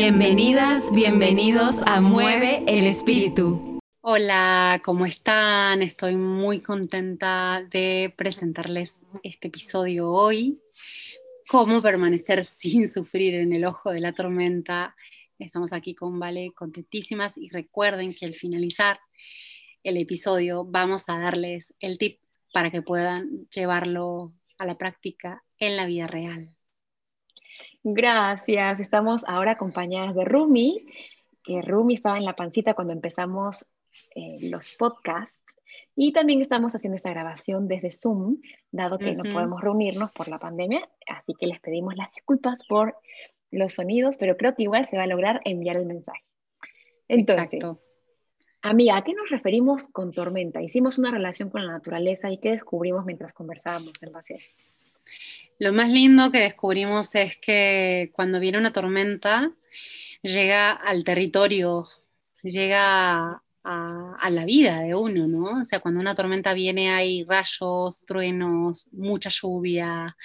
Bienvenidas, bienvenidos a Mueve el Espíritu. Hola, ¿cómo están? Estoy muy contenta de presentarles este episodio hoy. Cómo permanecer sin sufrir en el ojo de la tormenta. Estamos aquí con Vale contentísimas y recuerden que al finalizar el episodio vamos a darles el tip para que puedan llevarlo a la práctica en la vida real. Gracias. Estamos ahora acompañadas de Rumi, que Rumi estaba en la pancita cuando empezamos eh, los podcasts. Y también estamos haciendo esta grabación desde Zoom, dado que no podemos reunirnos por la pandemia. Así que les pedimos las disculpas por los sonidos, pero creo que igual se va a lograr enviar el mensaje. Entonces, Exacto. amiga, ¿a qué nos referimos con tormenta? Hicimos una relación con la naturaleza y qué descubrimos mientras conversábamos en base a eso. Lo más lindo que descubrimos es que cuando viene una tormenta, llega al territorio, llega a, la vida de uno, ¿no? O sea, cuando una tormenta viene hay rayos, truenos, mucha lluvia,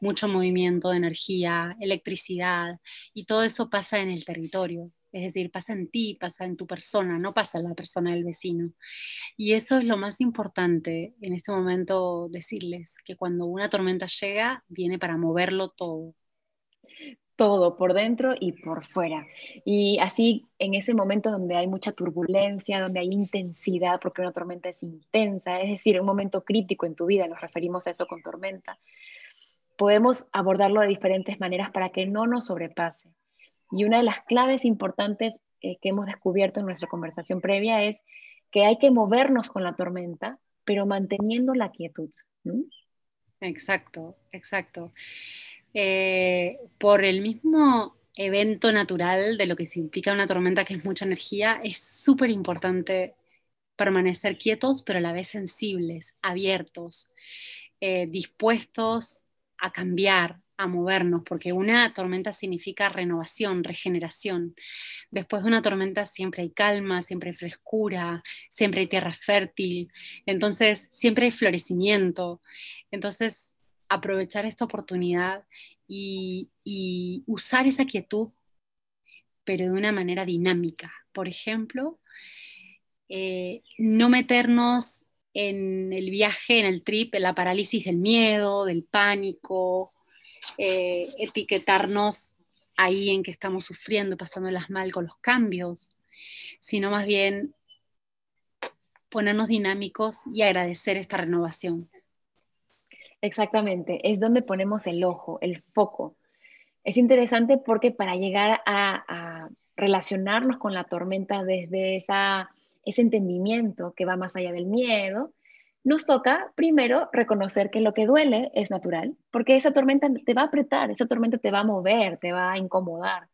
mucho movimiento de energía, electricidad, y todo eso pasa en el territorio. Es decir, pasa en ti, pasa en tu persona, no pasa en la persona del vecino. Y eso es lo más importante en este momento decirles, que cuando una tormenta llega, viene para moverlo todo. Todo, por dentro y por fuera. Y así, en ese momento donde hay mucha turbulencia, donde hay intensidad, porque una tormenta es intensa, es decir, un momento crítico en tu vida, nos referimos a eso con tormenta, podemos abordarlo de diferentes maneras para que no nos sobrepase. Y una de las claves importantes eh, que hemos descubierto en nuestra conversación previa es que hay que movernos con la tormenta, pero manteniendo la quietud. Exacto, exacto. Eh, por el mismo evento natural de lo que implica una tormenta, que es mucha energía, es súper importante permanecer quietos, pero a la vez sensibles, abiertos, eh, dispuestos a cambiar, a movernos, porque una tormenta significa renovación, regeneración. Después de una tormenta siempre hay calma, siempre hay frescura, siempre hay tierra fértil, entonces siempre hay florecimiento. Entonces, aprovechar esta oportunidad y, usar esa quietud, pero de una manera dinámica. Por ejemplo, eh, no meternos en el viaje, en el trip, en la parálisis del miedo, del pánico, eh, etiquetarnos ahí en que estamos sufriendo, pasándolas mal con los cambios, sino más bien ponernos dinámicos y agradecer esta renovación. Exactamente, es donde ponemos el ojo, el foco. Es interesante porque para llegar a, a relacionarnos con la tormenta desde esa ese entendimiento que va más allá del miedo, nos toca primero reconocer que lo que duele es natural, porque esa tormenta te va a apretar, esa tormenta te va a mover, te va a incomodar.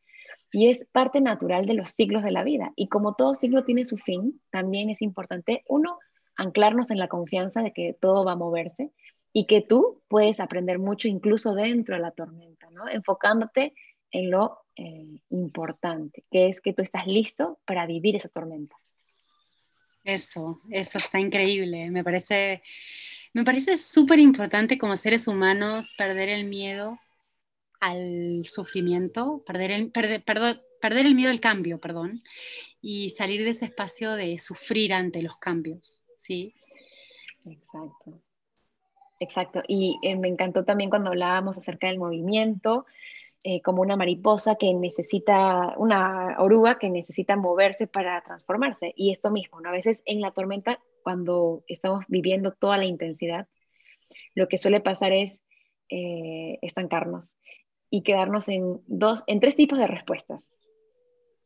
Y es parte natural de los ciclos de la vida. Y como todo ciclo tiene su fin, también es importante, uno, anclarnos en la confianza de que todo va a moverse y que tú puedes aprender mucho incluso dentro de la tormenta, ¿no? enfocándote en lo eh, importante, que es que tú estás listo para vivir esa tormenta. Eso, eso está increíble. Me parece, me parece súper importante como seres humanos perder el miedo al sufrimiento, perder el, perder, perder el miedo al cambio, perdón, y salir de ese espacio de sufrir ante los cambios, ¿sí? Exacto. Exacto. Y eh, me encantó también cuando hablábamos acerca del movimiento, eh, como una mariposa que necesita, una oruga que necesita moverse para transformarse. Y esto mismo, a veces en la tormenta, cuando estamos viviendo toda la intensidad, lo que suele pasar es eh, estancarnos y quedarnos en, dos, en tres tipos de respuestas.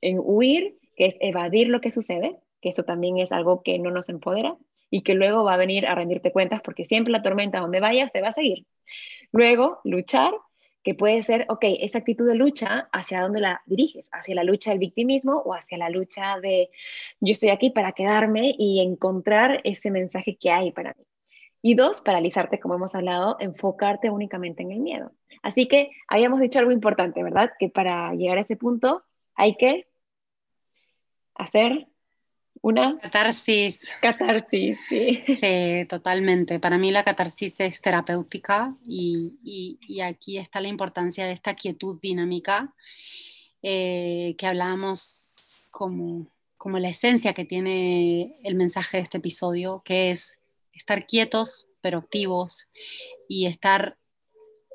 En huir, que es evadir lo que sucede, que eso también es algo que no nos empodera y que luego va a venir a rendirte cuentas porque siempre la tormenta donde vayas te va a seguir. Luego, luchar, que puede ser, ok, esa actitud de lucha, ¿hacia dónde la diriges? ¿Hacia la lucha del victimismo o hacia la lucha de yo estoy aquí para quedarme y encontrar ese mensaje que hay para mí? Y dos, paralizarte, como hemos hablado, enfocarte únicamente en el miedo. Así que habíamos dicho algo importante, ¿verdad? Que para llegar a ese punto hay que hacer una catarsis. Catarsis, sí. Sí, totalmente. Para mí la catarsis es terapéutica y, y, aquí está la importancia de esta quietud dinámica eh, que hablábamos como, como la esencia que tiene el mensaje de este episodio, que es estar quietos pero activos y estar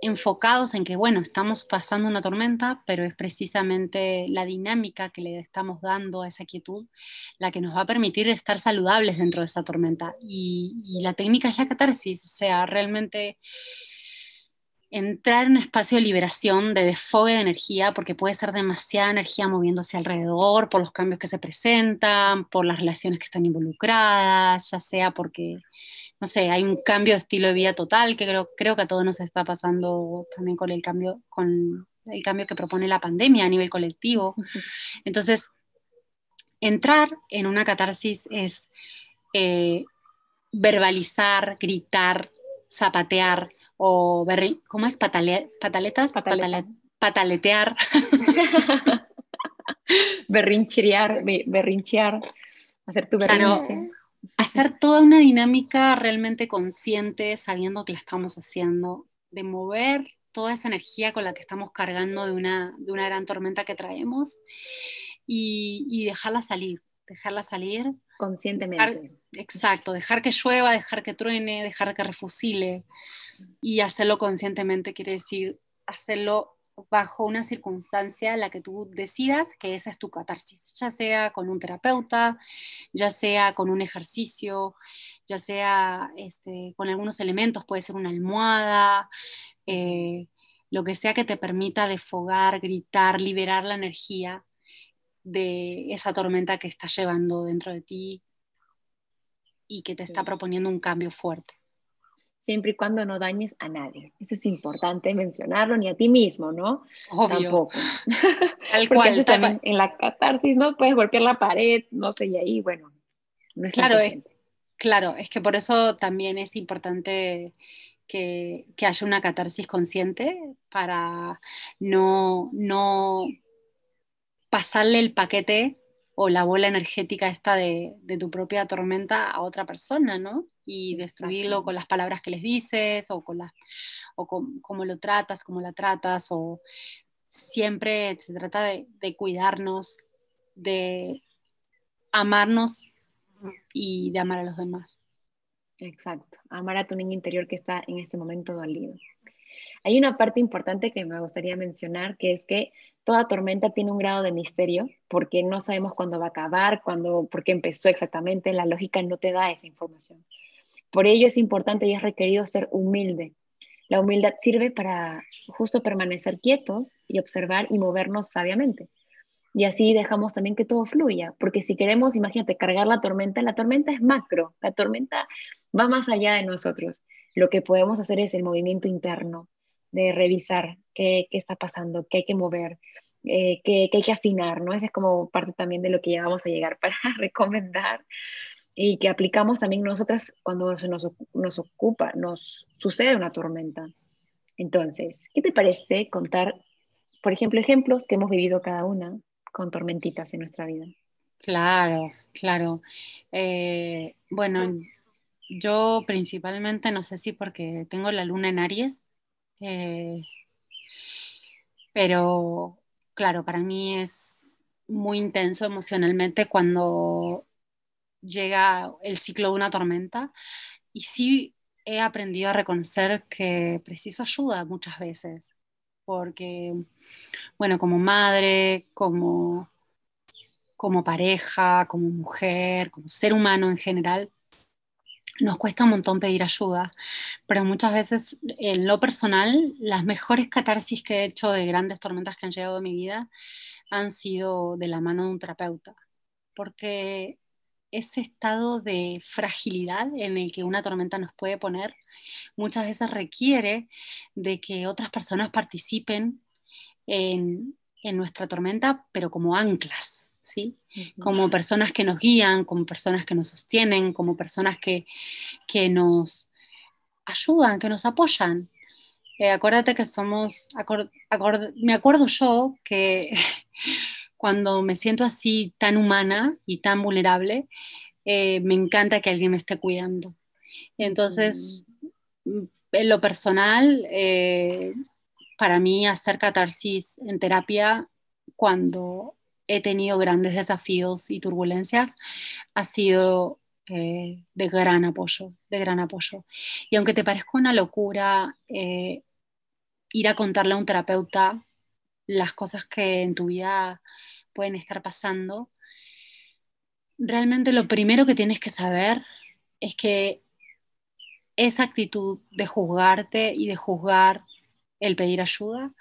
enfocados en que, bueno, estamos pasando una tormenta, pero es precisamente la dinámica que le estamos dando a esa quietud la que nos va a permitir estar saludables dentro de esa tormenta. Y, la técnica es la catarsis, o sea, realmente entrar en un espacio de liberación, de desfogue de energía, porque puede ser demasiada energía moviéndose alrededor, por los cambios que se presentan, por las relaciones que están involucradas, ya sea porque no sé, hay un cambio de estilo de vida total que creo, creo que a todos nos está pasando también con el cambio, con el cambio que propone la pandemia a nivel colectivo. Entonces, entrar en una catarsis es eh, verbalizar, gritar, zapatear o ¿cómo es? pataletas, pataletear. berrinchear, berrinchear, hacer tu berrinche hacer toda una dinámica realmente consciente, sabiendo que la estamos haciendo, de mover toda esa energía con la que estamos cargando de una, de una gran tormenta que traemos y, dejarla salir, dejarla salir. Conscientemente. exacto, dejar que llueva, dejar que truene, dejar que refusile y hacerlo conscientemente quiere decir hacerlo bajo una circunstancia en la que tú decidas que esa es tu catarsis, ya sea con un terapeuta, ya sea con un ejercicio, ya sea este, con algunos elementos, puede ser una almohada, eh, lo que sea que te permita defogar, gritar, liberar la energía de esa tormenta que está llevando dentro de ti y que te está proponiendo un cambio fuerte siempre y cuando no dañes a nadie. Eso es importante mencionarlo, ni a ti mismo, ¿no? Obvio. Tampoco. Tal cual. También, en la catarsis no puedes golpear la pared, no sé, y ahí, bueno, no es claro, es, claro, es que por eso también es importante que, que, haya una catarsis consciente para no, no pasarle el paquete o la bola energética esta de, de tu propia tormenta a otra persona, ¿no? y destruirlo con las palabras que les dices o con las o con, cómo lo tratas, cómo la tratas o siempre se trata de, de cuidarnos, de amarnos y de amar a los demás. Exacto, amar a tu niño interior que está en este momento dolido. Hay una parte importante que me gustaría mencionar, que es que toda tormenta tiene un grado de misterio, porque no sabemos cuándo va a acabar, cuándo, por qué empezó exactamente, la lógica no te da esa información. Por ello es importante y es requerido ser humilde. La humildad sirve para justo permanecer quietos y observar y movernos sabiamente. Y así dejamos también que todo fluya, porque si queremos, imagínate, cargar la tormenta, la tormenta es macro, la tormenta va más allá de nosotros. Lo que podemos hacer es el movimiento interno, de revisar qué, está pasando, qué hay que mover, eh, qué, qué, hay que afinar, ¿no? Esa es como parte también de lo que ya vamos a llegar para recomendar y que aplicamos también nosotras cuando se nos, nos ocupa, nos sucede una tormenta. Entonces, ¿qué te parece contar, por ejemplo, ejemplos que hemos vivido cada una con tormentitas en nuestra vida? Claro, claro. Eh, bueno, yo principalmente, no sé si porque tengo la luna en Aries, eh, pero claro, para mí es muy intenso emocionalmente cuando llega el ciclo de una tormenta. Y sí he aprendido a reconocer que preciso ayuda muchas veces, porque, bueno, como madre, como, como pareja, como mujer, como ser humano en general, nos cuesta un montón pedir ayuda, pero muchas veces en lo personal, las mejores catarsis que he hecho de grandes tormentas que han llegado a mi vida han sido de la mano de un terapeuta, porque ese estado de fragilidad en el que una tormenta nos puede poner, muchas veces requiere de que otras personas participen en, nuestra tormenta, pero como anclas, ¿sí? Como personas que nos guían, como personas que nos sostienen, como personas que, nos ayudan, que nos apoyan. Eh, acuérdate que somos, me acuerdo yo que cuando me siento así tan humana y tan vulnerable, eh, me encanta que alguien me esté cuidando. Entonces, mm, en lo personal, eh, para mí hacer catarsis en terapia cuando he tenido grandes desafíos y turbulencias, ha sido eh, de gran apoyo, de gran apoyo. Y aunque te parezca una locura eh, ir a contarle a un terapeuta las cosas que en tu vida pueden estar pasando, realmente lo primero que tienes que saber es que esa actitud de juzgarte y de juzgar el pedir ayuda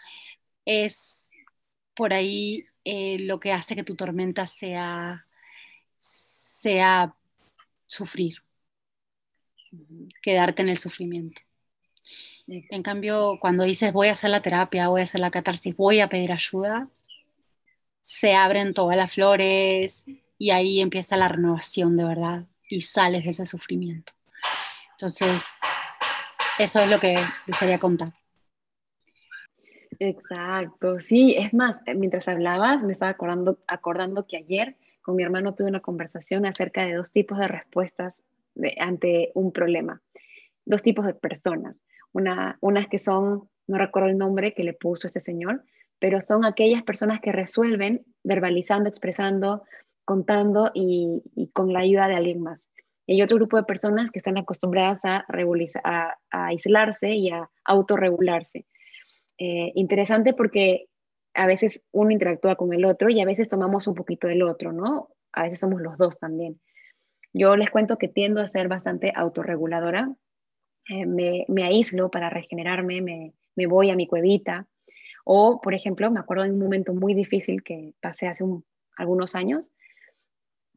es por ahí eh, lo que hace que tu tormenta sea, sea sufrir, quedarte en el sufrimiento. En cambio, cuando dices voy a hacer la terapia, voy a hacer la catarsis, voy a pedir ayuda, se abren todas las flores y ahí empieza la renovación de verdad y sales de ese sufrimiento. Entonces, eso es lo que desearía contar. Exacto, sí, es más, mientras hablabas me estaba acordando, que ayer con mi hermano tuve una conversación acerca de dos tipos de respuestas ante un problema, dos tipos de personas. Una, unas que son, no recuerdo el nombre que le puso este señor, pero son aquellas personas que resuelven verbalizando, expresando, contando y, con la ayuda de alguien más. Y hay otro grupo de personas que están acostumbradas a, a, a aislarse y a autorregularse. Eh, interesante porque a veces uno interactúa con el otro y a veces tomamos un poquito del otro, ¿no? A veces somos los dos también. Yo les cuento que tiendo a ser bastante autorreguladora. Eh, me, me, aíslo para regenerarme, me, me, voy a mi cuevita. O, por ejemplo, me acuerdo de un momento muy difícil que pasé hace algunos años.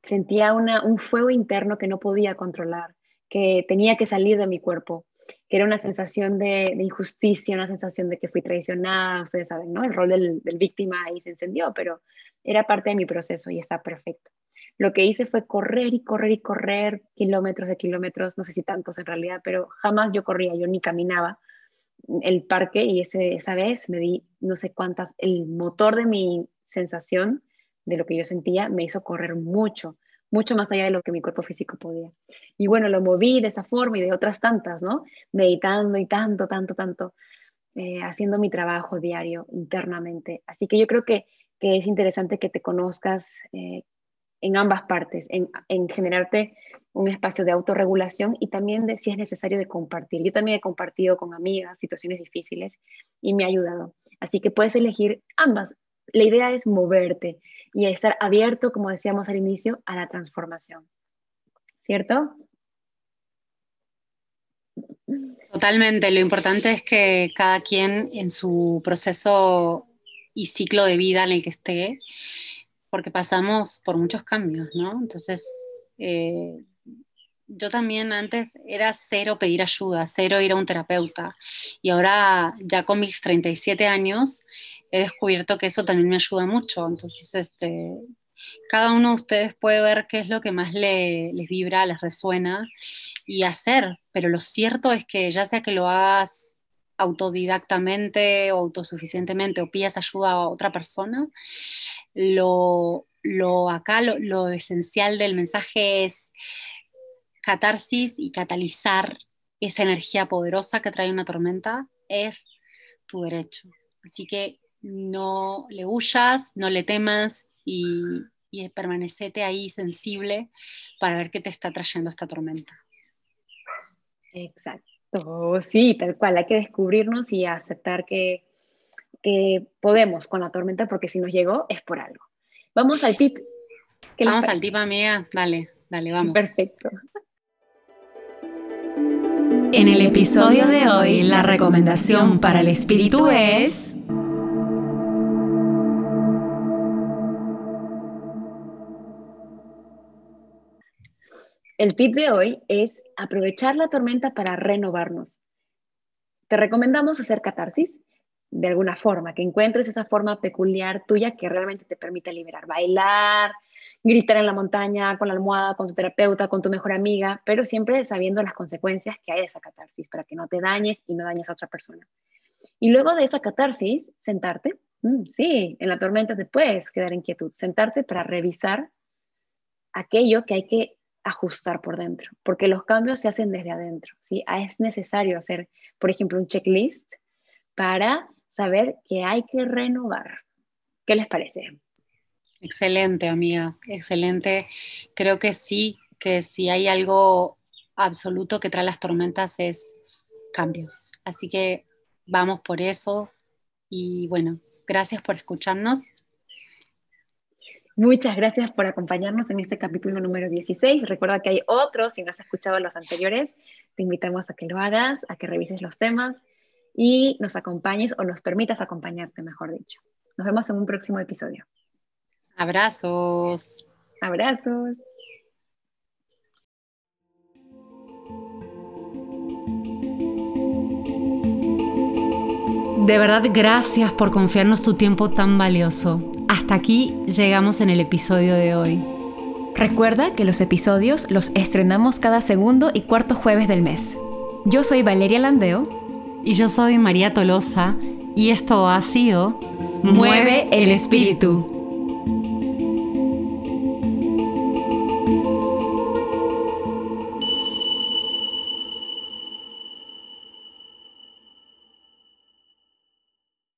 Sentía una, un fuego interno que no podía controlar, que tenía que salir de mi cuerpo que era una sensación de, injusticia, una sensación de que fui traicionada, ustedes saben, ¿no? El rol del, del, víctima ahí se encendió, pero era parte de mi proceso y está perfecto. Lo que hice fue correr y correr y correr kilómetros de kilómetros, no sé si tantos en realidad, pero jamás yo corría, yo ni caminaba el parque y ese, esa vez me di no sé cuántas, el motor de mi sensación, de lo que yo sentía, me hizo correr mucho mucho más allá de lo que mi cuerpo físico podía. Y bueno, lo moví de esa forma y de otras tantas, ¿no? Meditando y tanto, tanto, tanto, eh, haciendo mi trabajo diario internamente. Así que yo creo que, que es interesante que te conozcas eh, en ambas partes, en, en, generarte un espacio de autorregulación y también de si es necesario de compartir. Yo también he compartido con amigas situaciones difíciles y me ha ayudado. Así que puedes elegir ambas. La idea es moverte, y estar abierto, como decíamos al inicio, a la transformación. ¿Cierto? Totalmente. Lo importante es que cada quien en su proceso y ciclo de vida en el que esté, porque pasamos por muchos cambios, ¿no? Entonces, eh, yo también antes era cero pedir ayuda, cero ir a un terapeuta. Y ahora, ya con mis 37 años, he descubierto que eso también me ayuda mucho. Entonces, este, cada uno de ustedes puede ver qué es lo que más les vibra, les resuena y hacer. Pero lo cierto es que ya sea que lo hagas autodidactamente o autosuficientemente o pidas ayuda a otra persona, lo, lo acá lo, lo esencial del mensaje es catarsis y catalizar esa energía poderosa que trae una tormenta es tu derecho. Así que no le huyas, no le temas y, y permanecete ahí sensible para ver qué te está trayendo esta tormenta. Exacto, sí, tal cual, hay que descubrirnos y aceptar que, que podemos con la tormenta porque si nos llegó es por algo. Vamos al tip. Vamos al tip, amiga, dale, dale, vamos. Perfecto. En el episodio de hoy, la recomendación para el espíritu es... El tip de hoy es aprovechar la tormenta para renovarnos. Te recomendamos hacer catarsis de alguna forma, que encuentres esa forma peculiar tuya que realmente te permita liberar, bailar, gritar en la montaña, con la almohada, con tu terapeuta, con tu mejor amiga, pero siempre sabiendo las consecuencias que hay de esa catarsis para que no te dañes y no dañes a otra persona. Y luego de esa catarsis, sentarte. Mm, sí, en la tormenta te puedes quedar en quietud, sentarte para revisar aquello que hay que ajustar por dentro, porque los cambios se hacen desde adentro, ¿sí? Ah, es necesario hacer, por ejemplo, un checklist para saber que hay que renovar. ¿Qué les parece? Excelente, amiga, excelente. Creo que sí, que si hay algo absoluto que trae las tormentas es cambios. Así que vamos por eso. Y bueno, gracias por escucharnos. Muchas gracias por acompañarnos en este capítulo número 16. Recuerda que hay otros, si no has escuchado los anteriores, te invitamos a que lo hagas, a que revises los temas y nos acompañes o nos permitas acompañarte, mejor dicho. Nos vemos en un próximo episodio. Abrazos. Abrazos. De verdad, gracias por confiarnos tu tiempo tan valioso. Hasta aquí llegamos en el episodio de hoy. Recuerda que los episodios los estrenamos cada segundo y cuarto jueves del mes. Yo soy Valeria Landeo. Y yo soy María Tolosa. Y esto ha sido Mueve el espíritu.